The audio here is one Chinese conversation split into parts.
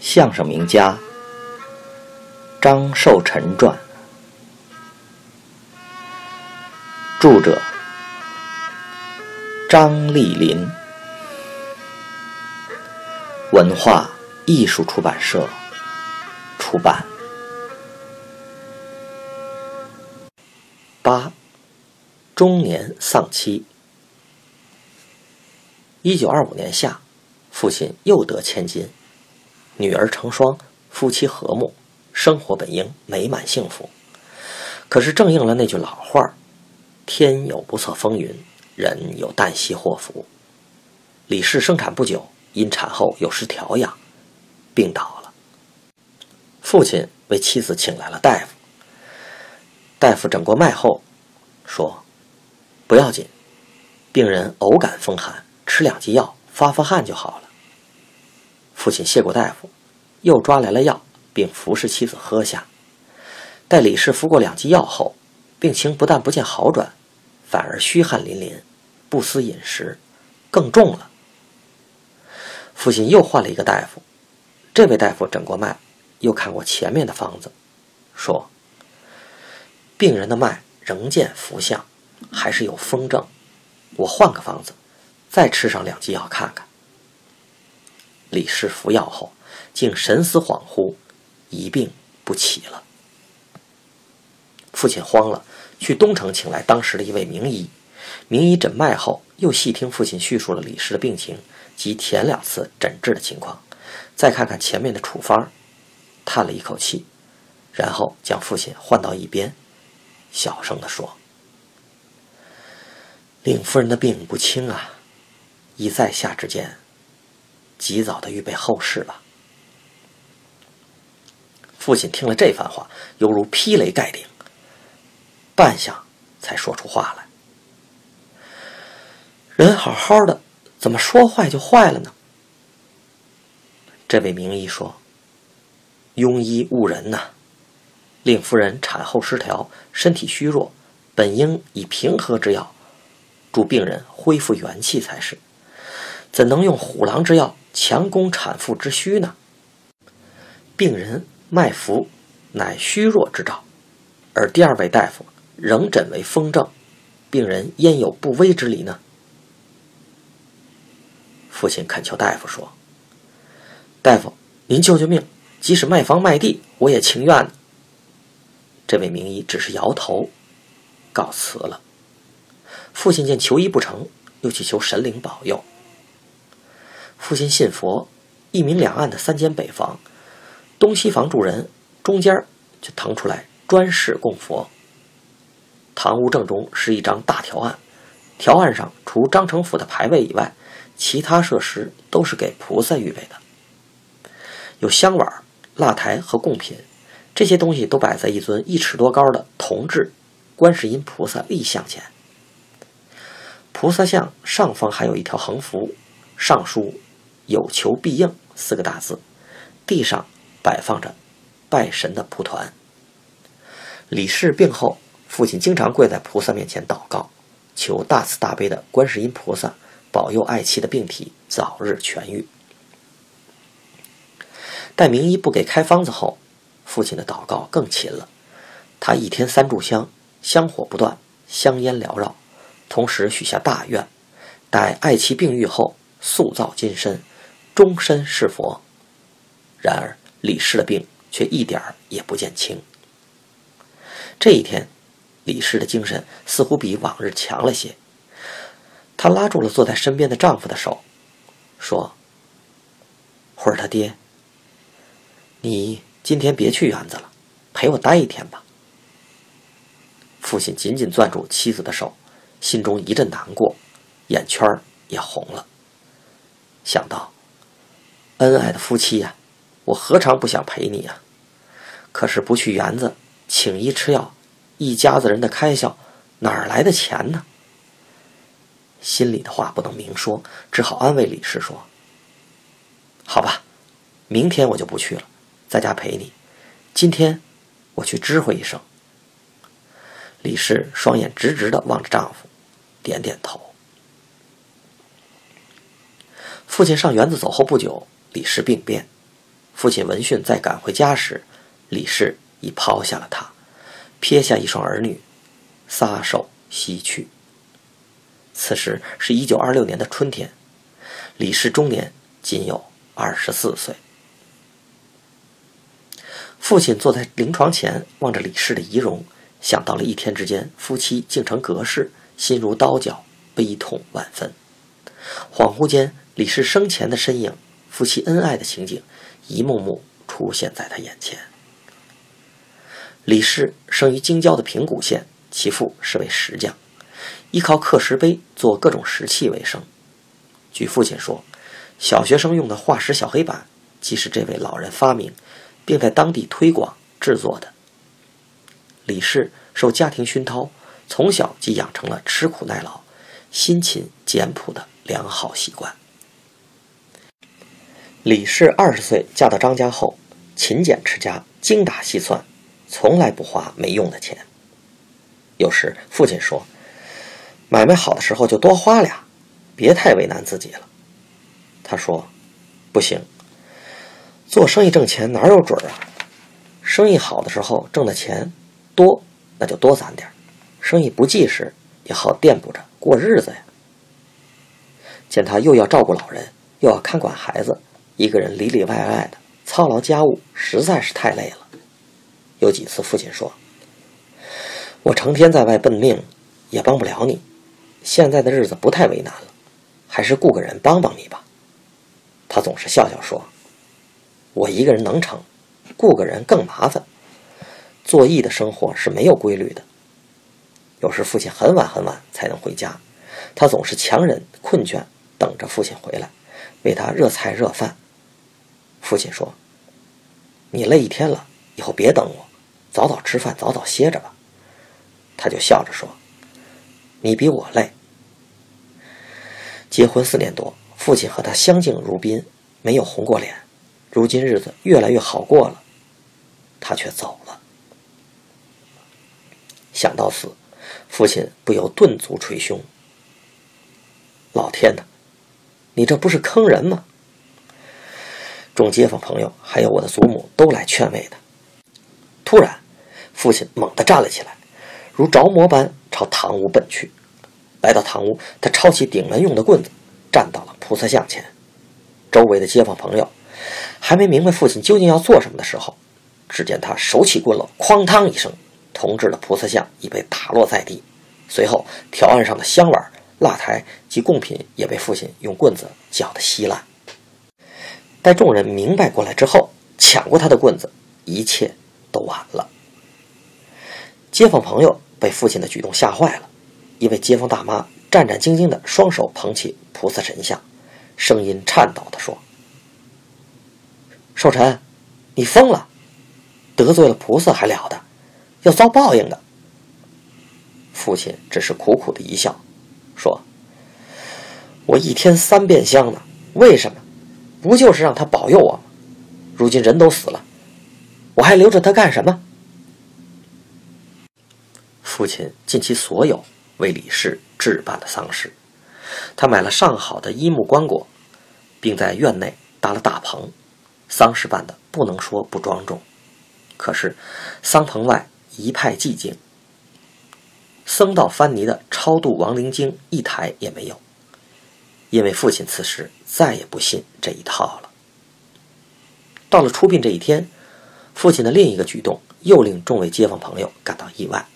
相声名家张寿臣传，著者张丽林，文化艺术出版社出版。八，中年丧妻。一九二五年夏，父亲又得千金。女儿成双，夫妻和睦，生活本应美满幸福。可是正应了那句老话天有不测风云，人有旦夕祸福。”李氏生产不久，因产后有失调养，病倒了。父亲为妻子请来了大夫。大夫诊过脉后，说：“不要紧，病人偶感风寒，吃两剂药，发发汗就好了。”父亲谢过大夫，又抓来了药，并服侍妻子喝下。待李氏服过两剂药后，病情不但不见好转，反而虚汗淋淋，不思饮食，更重了。父亲又换了一个大夫，这位大夫诊过脉，又看过前面的方子，说：“病人的脉仍见浮象，还是有风症。我换个方子，再吃上两剂药看看。”李氏服药后，竟神思恍惚，一病不起了。父亲慌了，去东城请来当时的一位名医。名医诊脉后，又细听父亲叙述了李氏的病情及前两次诊治的情况，再看看前面的处方，叹了一口气，然后将父亲唤到一边，小声地说：“令夫人的病不轻啊，宜在下之间。”及早的预备后事吧。父亲听了这番话，犹如劈雷盖顶，半晌才说出话来：“人好好的，怎么说坏就坏了呢？”这位名医说：“庸医误人呐！令夫人产后失调，身体虚弱，本应以平和之药助病人恢复元气才是，怎能用虎狼之药？”强攻产妇之虚呢？病人脉浮，乃虚弱之兆，而第二位大夫仍诊为风症，病人焉有不危之理呢？父亲恳求大夫说：“大夫，您救救命！即使卖房卖地，我也情愿。”这位名医只是摇头，告辞了。父亲见求医不成，又去求神灵保佑。父亲信佛，一明两暗的三间北房，东西房住人，中间就腾出来专事供佛。堂屋正中是一张大条案，条案上除张成府的牌位以外，其他设施都是给菩萨预备的，有香碗、蜡台和贡品，这些东西都摆在一尊一尺多高的铜制观世音菩萨立像前。菩萨像上方还有一条横幅，上书。有求必应四个大字，地上摆放着拜神的蒲团。李氏病后，父亲经常跪在菩萨面前祷告，求大慈大悲的观世音菩萨保佑爱妻的病体早日痊愈。待名医不给开方子后，父亲的祷告更勤了。他一天三炷香，香火不断，香烟缭绕，同时许下大愿：待爱妻病愈后，塑造金身。终身是佛，然而李氏的病却一点儿也不见轻。这一天，李氏的精神似乎比往日强了些。她拉住了坐在身边的丈夫的手，说：“慧儿他爹，你今天别去园子了，陪我待一天吧。”父亲紧紧攥住妻子的手，心中一阵难过，眼圈也红了，想到。恩爱的夫妻呀，我何尝不想陪你呀？可是不去园子，请医吃药，一家子人的开销，哪儿来的钱呢？心里的话不能明说，只好安慰李氏说：“好吧，明天我就不去了，在家陪你。今天我去知会一声。”李氏双眼直直的望着丈夫，点点头。父亲上园子走后不久。李氏病变，父亲闻讯再赶回家时，李氏已抛下了他，撇下一双儿女，撒手西去。此时是一九二六年的春天，李氏终年仅有二十四岁。父亲坐在灵床前，望着李氏的遗容，想到了一天之间夫妻竟成隔世，心如刀绞，悲痛万分。恍惚间，李氏生前的身影，夫妻恩爱的情景，一幕幕出现在他眼前。李氏生于京郊的平谷县，其父是位石匠，依靠刻石碑做各种石器为生。据父亲说，小学生用的化石小黑板，即是这位老人发明，并在当地推广制作的。李氏受家庭熏陶，从小即养成了吃苦耐劳、辛勤简朴的。良好习惯。李氏二十岁嫁到张家后，勤俭持家，精打细算，从来不花没用的钱。有时父亲说：“买卖好的时候就多花俩，别太为难自己了。”他说：“不行，做生意挣钱哪有准啊？生意好的时候挣的钱多，那就多攒点；生意不济时，也好垫补着过日子呀。”见他又要照顾老人，又要看管孩子，一个人里里外外的操劳家务，实在是太累了。有几次，父亲说：“我成天在外奔命，也帮不了你。现在的日子不太为难了，还是雇个人帮帮你吧。”他总是笑笑说：“我一个人能成，雇个人更麻烦。做艺的生活是没有规律的。有时父亲很晚很晚才能回家，他总是强忍困倦。”等着父亲回来，为他热菜热饭。父亲说：“你累一天了，以后别等我，早早吃饭，早早歇着吧。”他就笑着说：“你比我累。”结婚四年多，父亲和他相敬如宾，没有红过脸。如今日子越来越好过了，他却走了。想到此，父亲不由顿足捶胸：“老天哪！”你这不是坑人吗？众街坊朋友还有我的祖母都来劝慰他。突然，父亲猛地站了起来，如着魔般朝堂屋奔去。来到堂屋，他抄起顶门用的棍子，站到了菩萨像前。周围的街坊朋友还没明白父亲究竟要做什么的时候，只见他手起棍落，哐当一声，铜制的菩萨像已被打落在地。随后，条案上的香碗。蜡台及贡品也被父亲用棍子搅得稀烂。待众人明白过来之后，抢过他的棍子，一切都晚了。街坊朋友被父亲的举动吓坏了。一位街坊大妈战战兢兢地双手捧起菩萨神像，声音颤抖地说：“寿辰，你疯了！得罪了菩萨还了得？要遭报应的。”父亲只是苦苦的一笑。说：“我一天三遍香呢，为什么？不就是让他保佑我吗？如今人都死了，我还留着他干什么？”父亲尽其所有为李氏置办了丧事，他买了上好的衣木棺椁，并在院内搭了大棚，丧事办的不能说不庄重。可是，丧棚外一派寂静。僧道翻泥的超度亡灵经一台也没有，因为父亲此时再也不信这一套了。到了出殡这一天，父亲的另一个举动又令众位街坊朋友感到意外。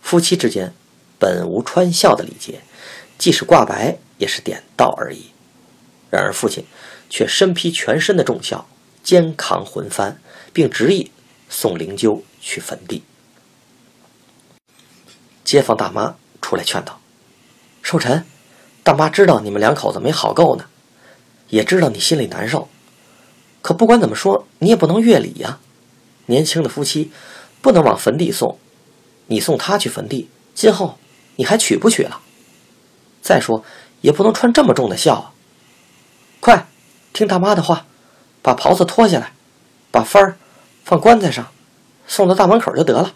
夫妻之间本无穿孝的礼节，即使挂白也是点到而已。然而父亲却身披全身的重孝，肩扛魂幡，并执意送灵柩去坟地。街坊大妈出来劝道：“寿辰，大妈知道你们两口子没好够呢，也知道你心里难受，可不管怎么说，你也不能越礼呀。年轻的夫妻不能往坟地送，你送他去坟地，今后你还娶不娶了？再说也不能穿这么重的孝啊。快，听大妈的话，把袍子脱下来，把幡儿放棺材上，送到大门口就得了。”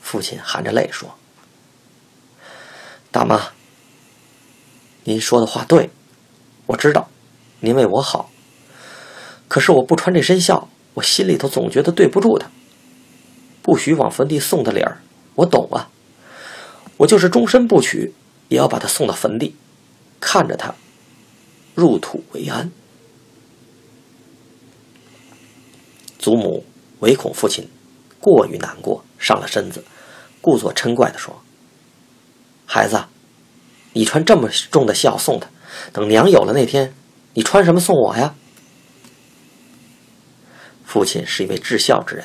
父亲含着泪说：“大妈，您说的话对，我知道，您为我好，可是我不穿这身孝，我心里头总觉得对不住他。不许往坟地送的理儿，我懂啊。我就是终身不娶，也要把他送到坟地，看着他入土为安。祖母唯恐父亲过于难过，上了身子，故作嗔怪地说：“孩子，你穿这么重的孝送他，等娘有了那天，你穿什么送我呀？”父亲是一位至孝之人，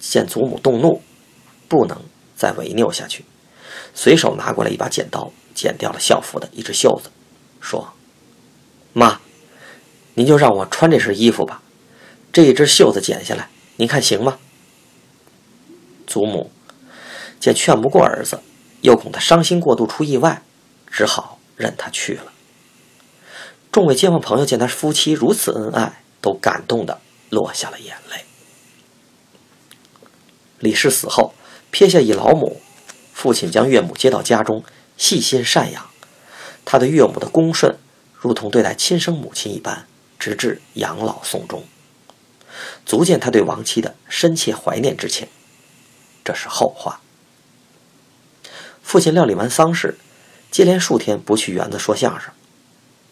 见祖母动怒，不能再违拗下去，随手拿过来一把剪刀，剪掉了孝服的一只袖子，说：“妈，您就让我穿这身衣服吧。”这一只袖子剪下来，您看行吗？祖母见劝不过儿子，又恐他伤心过度出意外，只好任他去了。众位街坊朋友见他夫妻如此恩爱，都感动的落下了眼泪。李氏死后，撇下一老母，父亲将岳母接到家中，细心赡养。他对岳母的恭顺，如同对待亲生母亲一般，直至养老送终。足见他对亡妻的深切怀念之情。这是后话。父亲料理完丧事，接连数天不去园子说相声。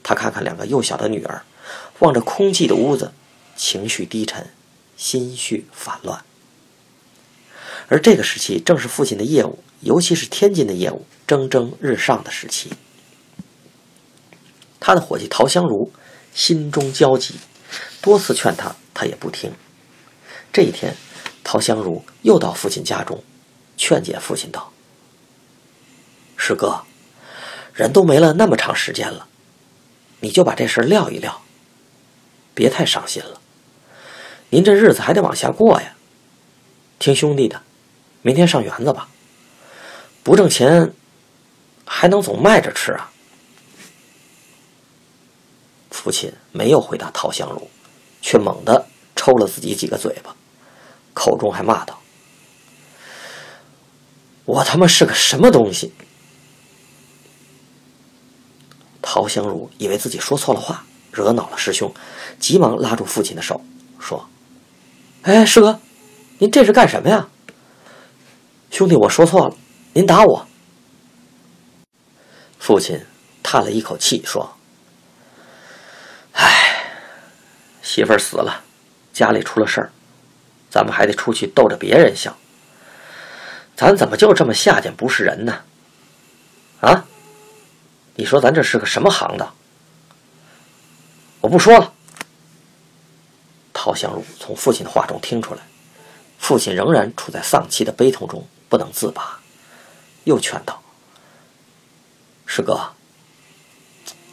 他看看两个幼小的女儿，望着空寂的屋子，情绪低沉，心绪烦乱。而这个时期正是父亲的业务，尤其是天津的业务蒸蒸日上的时期。他的伙计陶香如心中焦急，多次劝他。他也不听。这一天，陶香如又到父亲家中，劝解父亲道：“师哥，人都没了那么长时间了，你就把这事撂一撂，别太伤心了。您这日子还得往下过呀。听兄弟的，明天上园子吧。不挣钱，还能总卖着吃啊？”父亲没有回答陶香如。却猛地抽了自己几个嘴巴，口中还骂道：“我他妈是个什么东西！”陶香如以为自己说错了话，惹恼了师兄，急忙拉住父亲的手，说：“哎，师哥，您这是干什么呀？兄弟，我说错了，您打我。”父亲叹了一口气，说。哎媳妇儿死了，家里出了事儿，咱们还得出去逗着别人笑。咱怎么就这么下贱不是人呢？啊？你说咱这是个什么行当？我不说了。陶香如从父亲的话中听出来，父亲仍然处在丧妻的悲痛中不能自拔，又劝道：“师哥，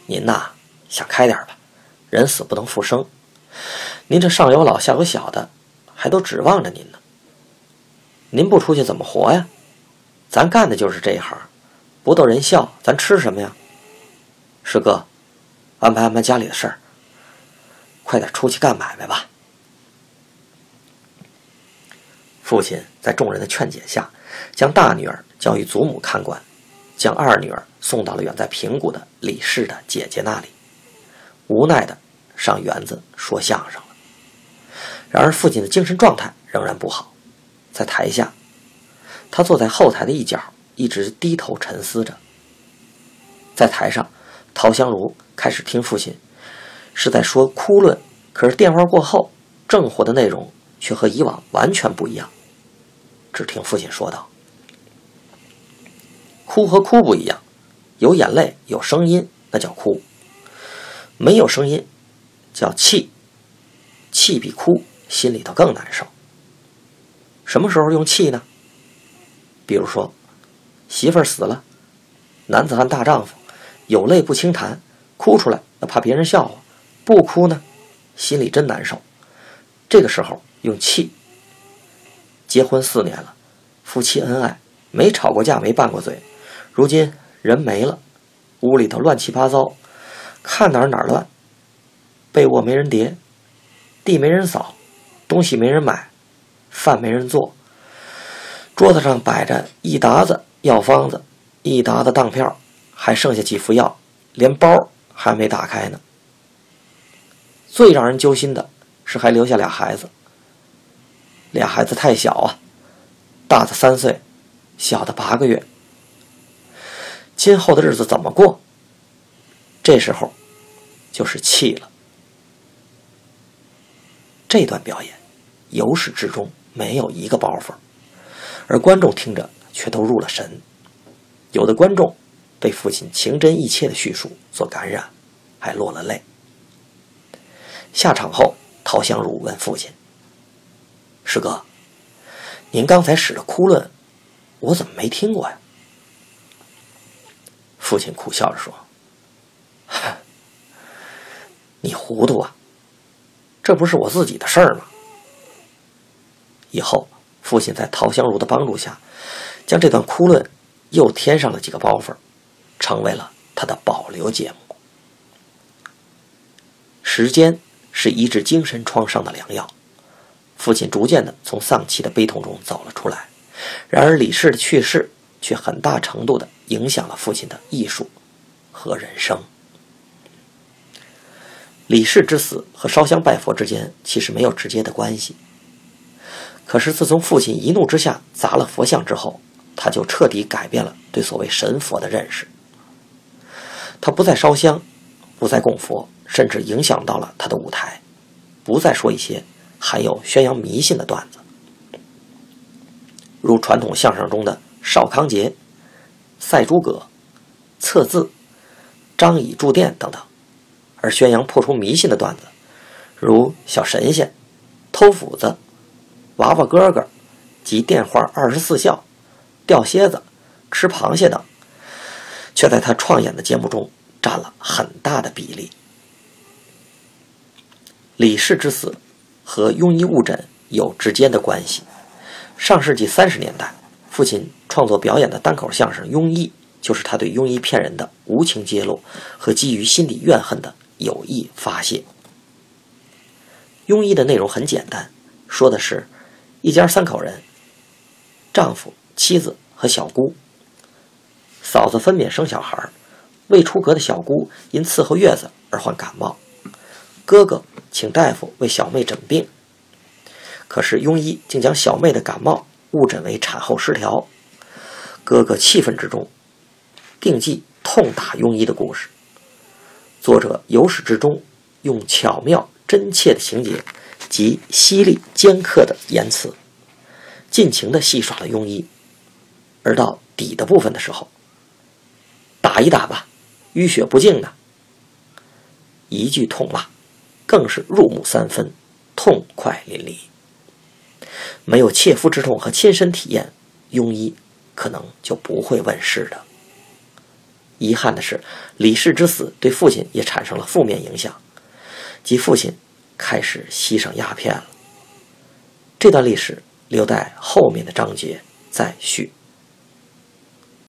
您呐，想开点吧，人死不能复生。”您这上有老下有小的，还都指望着您呢。您不出去怎么活呀？咱干的就是这一行，不逗人笑，咱吃什么呀？师哥，安排安排家里的事儿，快点出去干买卖吧。父亲在众人的劝解下，将大女儿交予祖母看管，将二女儿送到了远在平谷的李氏的姐姐那里。无奈的。上园子说相声了。然而父亲的精神状态仍然不好，在台下，他坐在后台的一角，一直低头沉思着。在台上，陶香如开始听父亲是在说哭论，可是电话过后，正活的内容却和以往完全不一样。只听父亲说道：“哭和哭不一样，有眼泪有声音，那叫哭；没有声音。”叫气，气比哭心里头更难受。什么时候用气呢？比如说，媳妇儿死了，男子汉大丈夫，有泪不轻弹，哭出来那怕别人笑话，不哭呢，心里真难受。这个时候用气。结婚四年了，夫妻恩爱，没吵过架，没拌过嘴，如今人没了，屋里头乱七八糟，看哪儿哪儿乱。被窝没人叠，地没人扫，东西没人买，饭没人做。桌子上摆着一沓子药方子，一沓子当票，还剩下几副药，连包还没打开呢。最让人揪心的是还留下俩孩子。俩孩子太小啊，大的三岁，小的八个月。今后的日子怎么过？这时候，就是气了。这段表演由始至终没有一个包袱，而观众听着却都入了神。有的观众被父亲情真意切的叙述所感染，还落了泪。下场后，陶香如问父亲：“师哥，您刚才使的哭论，我怎么没听过呀？”父亲苦笑着说：“你糊涂啊！这不是我自己的事儿吗？”以后，父亲在陶香如的帮助下，将这段哭论又添上了几个包袱，成为了他的保留节目。时间。是医治精神创伤的良药。父亲逐渐的从丧妻的悲痛中走了出来，然而李氏的去世却很大程度的影响了父亲的艺术和人生。李氏之死和烧香拜佛之间其实没有直接的关系。可是自从父亲一怒之下砸了佛像之后，他就彻底改变了对所谓神佛的认识。他不再烧香，不再供佛。甚至影响到了他的舞台，不再说一些含有宣扬迷信的段子，如传统相声中的少康节、赛诸葛、测字、张仪住店等等；而宣扬破除迷信的段子，如小神仙、偷斧子、娃娃哥哥及电话二十四孝、钓蝎子、吃螃蟹等，却在他创演的节目中占了很大的比例。李氏之死和庸医误诊有直接的关系。上世纪三十年代，父亲创作表演的单口相声《庸医》，就是他对庸医骗人的无情揭露和基于心底怨恨的有意发泄。庸医的内容很简单，说的是一家三口人，丈夫、妻子和小姑。嫂子分娩生小孩，未出阁的小姑因伺候月子而患感冒。哥哥请大夫为小妹诊病，可是庸医竟将小妹的感冒误诊为产后失调。哥哥气愤之中，定计痛打庸医的故事。作者由始至终用巧妙真切的情节及犀利尖刻的言辞，尽情地戏耍了庸医。而到底的部分的时候，打一打吧，淤血不净的，一句痛骂。更是入木三分，痛快淋漓。没有切肤之痛和亲身体验，庸医可能就不会问世的。遗憾的是，李氏之死对父亲也产生了负面影响，即父亲开始吸上鸦片了。这段历史留待后面的章节再续。